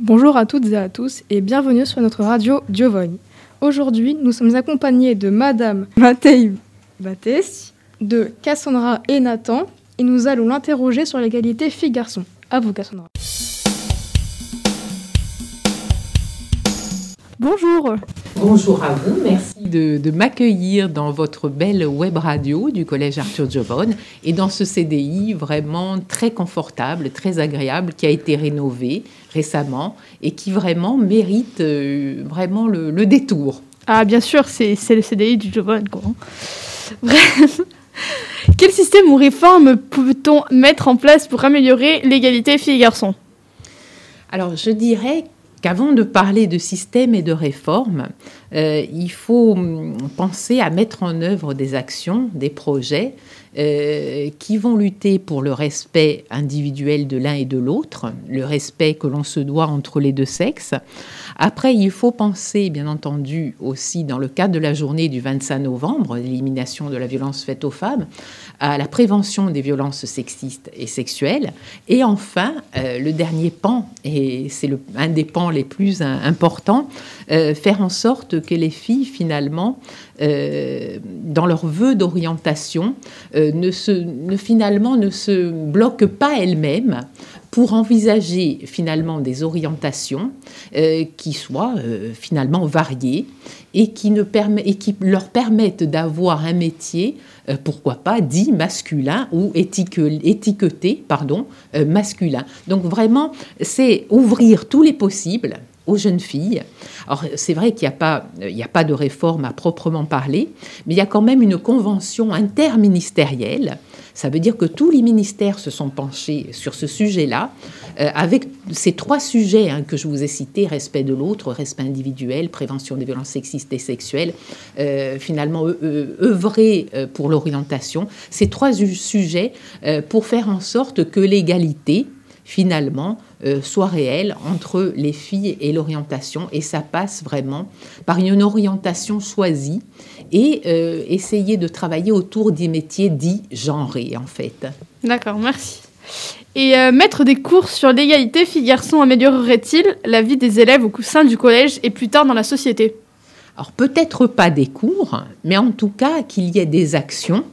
Bonjour à toutes et à tous et bienvenue sur notre radio Diovogne. Aujourd'hui, nous sommes accompagnés de Madame Matei Bates, de Cassandra et Nathan et nous allons l'interroger sur l'égalité filles-garçons. À vous Cassandra. Bonjour. Bonjour à vous, merci de, m'accueillir dans votre belle web radio du Collège Arthur Giovone et dans ce CDI vraiment très confortable, très agréable, qui a été rénové récemment et qui vraiment mérite euh, vraiment le, détour. Ah bien sûr, c'est le CDI du Giovone. Quoi. Bref. Quel système ou réforme peut-on mettre en place pour améliorer l'égalité filles-garçons Alors, je dirais qu'avant de parler de système et de réforme, euh, il faut hum, penser à mettre en œuvre des actions, des projets euh, qui vont lutter pour le respect individuel de l'un et de l'autre, le respect que l'on se doit entre les deux sexes. Après, il faut penser, bien entendu, aussi dans le cadre de la journée du 25 novembre, l'élimination de la violence faite aux femmes, à la prévention des violences sexistes et sexuelles. Et enfin, euh, le dernier pan, et c'est un des pans les plus importants, faire en sorte que les filles, finalement, euh, dans leur vœu d'orientation, ne, se, ne, finalement ne se bloquent pas elles-mêmes pour envisager finalement des orientations qui soient finalement variées et qui, ne et qui leur permettent d'avoir un métier euh, pourquoi pas, dit masculin ou étiqueté pardon, euh, masculin. Donc vraiment, c'est ouvrir tous les possibles aux jeunes filles. Alors c'est vrai qu'il n'y a, pas, a pas de réforme à proprement parler, mais il y a quand même une convention interministérielle ça veut dire que tous les ministères se sont penchés sur ce sujet-là, euh, avec ces trois sujets hein, que je vous ai cités, respect de l'autre, respect individuel, prévention des violences sexistes et sexuelles, euh, finalement œuvrer euh, pour l'orientation, ces trois sujets pour faire en sorte que l'égalité, finalement, soit réelle entre les filles et l'orientation. Et ça passe vraiment par une orientation choisie et euh, essayer de travailler autour des métiers dits genrés, en fait. D'accord, merci. Et euh, mettre des cours sur l'égalité filles-garçons améliorerait-il la vie des élèves au sein du collège et plus tard dans la société? Alors peut-être pas des cours, mais en tout cas qu'il y ait des actions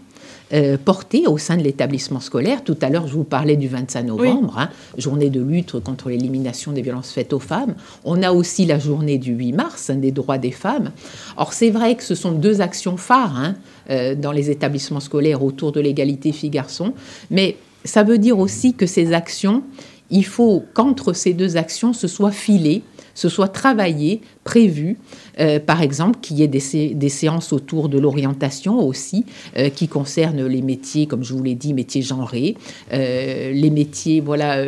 euh, portée au sein de l'établissement scolaire. Tout à l'heure, je vous parlais du 25 novembre, hein, journée de lutte contre l'élimination des violences faites aux femmes. On a aussi la journée du 8 mars, hein, des droits des femmes. Or, c'est vrai que ce sont deux actions phares hein, euh, dans les établissements scolaires autour de l'égalité filles-garçons, mais ça veut dire aussi que ces actions, il faut qu'entre ces deux actions, ce soit filé, ce soit travaillé, prévu, euh, par exemple, qu'il y ait des, séances autour de l'orientation aussi, euh, qui concernent les métiers, comme je vous l'ai dit, métiers genrés, euh, les métiers voilà,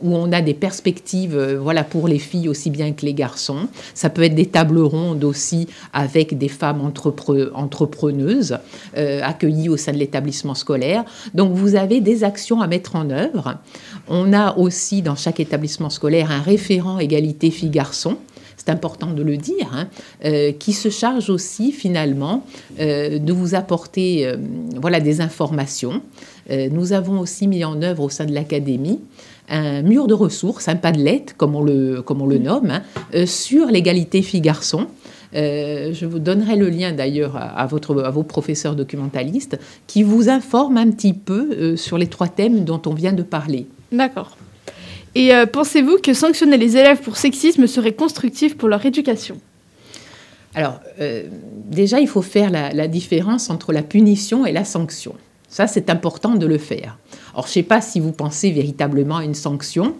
où on a des perspectives voilà, pour les filles aussi bien que les garçons. Ça peut être des tables rondes aussi avec des femmes entrepreneuses accueillies au sein de l'établissement scolaire. Donc vous avez des actions à mettre en œuvre. On a aussi dans chaque établissement scolaire un référent égalité filles-garçons c'est important de le dire, hein, euh, qui se charge aussi finalement euh, de vous apporter euh, voilà, des informations. nous avons aussi mis en œuvre au sein de l'Académie un mur de ressources, un padlet, comme on le, comme on le nomme, hein, sur l'égalité filles-garçons. je vous donnerai le lien d'ailleurs à, votre, à vos professeurs documentalistes qui vous informent un petit peu sur les trois thèmes dont on vient de parler. D'accord. Et euh, pensez-vous que sanctionner les élèves pour sexisme serait constructif pour leur éducation? Alors, euh, déjà, il faut faire la, différence entre la punition et la sanction. Ça, c'est important de le faire. Alors, je ne sais pas si vous pensez véritablement à une sanction.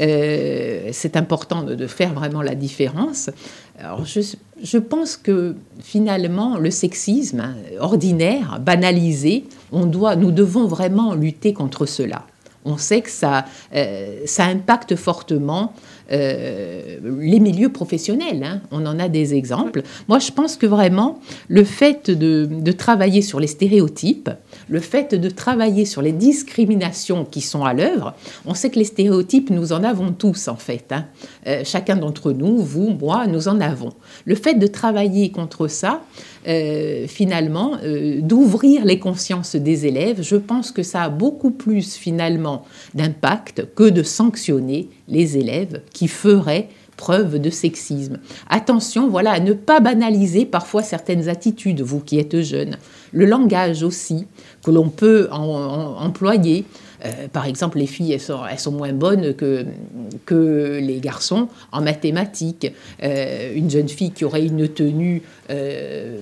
Euh, c'est important de, faire vraiment la différence. Alors, je, je, pense que finalement, le sexisme hein, ordinaire, banalisé, on doit, nous devons vraiment lutter contre cela on sait que ça, euh, impacte fortement les milieux professionnels. Hein. On en a des exemples. Moi, je pense que vraiment, le fait de, travailler sur les stéréotypes, le fait de travailler sur les discriminations qui sont à l'œuvre, on sait que les stéréotypes, nous en avons tous, en fait. Hein. Euh, chacun d'entre nous, vous, moi, nous en avons. Le fait de travailler contre ça, euh, finalement, d'ouvrir les consciences des élèves, je pense que ça a beaucoup plus, finalement, d'impact que de sanctionner les élèves qui feraient preuve de sexisme. Attention, voilà, à ne pas banaliser parfois certaines attitudes, vous qui êtes jeunes. Le langage aussi, que l'on peut employer. Euh, par exemple, les filles, elles sont, elles sont moins bonnes que, que, les garçons en mathématiques. Euh, une jeune fille qui aurait une tenue, euh,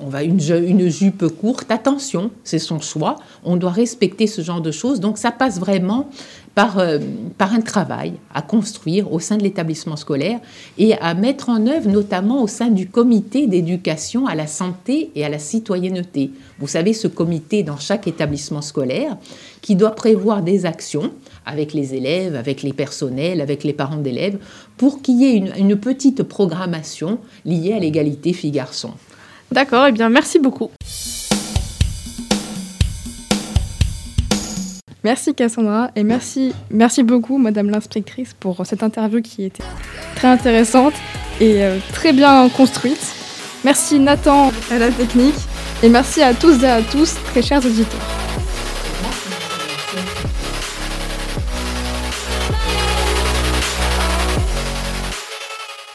on va une, une jupe courte, attention, c'est son choix. On doit respecter ce genre de choses. Donc ça passe vraiment par, euh, par un travail à construire au sein de l'établissement scolaire et à mettre en œuvre notamment au sein du comité d'éducation à la santé et à la citoyenneté. Vous savez, ce comité dans chaque établissement scolaire qui doit prévoir des actions avec les élèves, avec les personnels, avec les parents d'élèves, pour qu'il y ait une, une petite programmation liée à l'égalité filles-garçons. D'accord, et eh bien merci beaucoup. Merci Cassandra et merci, merci beaucoup Madame l'inspectrice pour cette interview qui était très intéressante et euh, très bien construite. Merci Nathan à la technique et merci à tous et à tous, très chers auditeurs.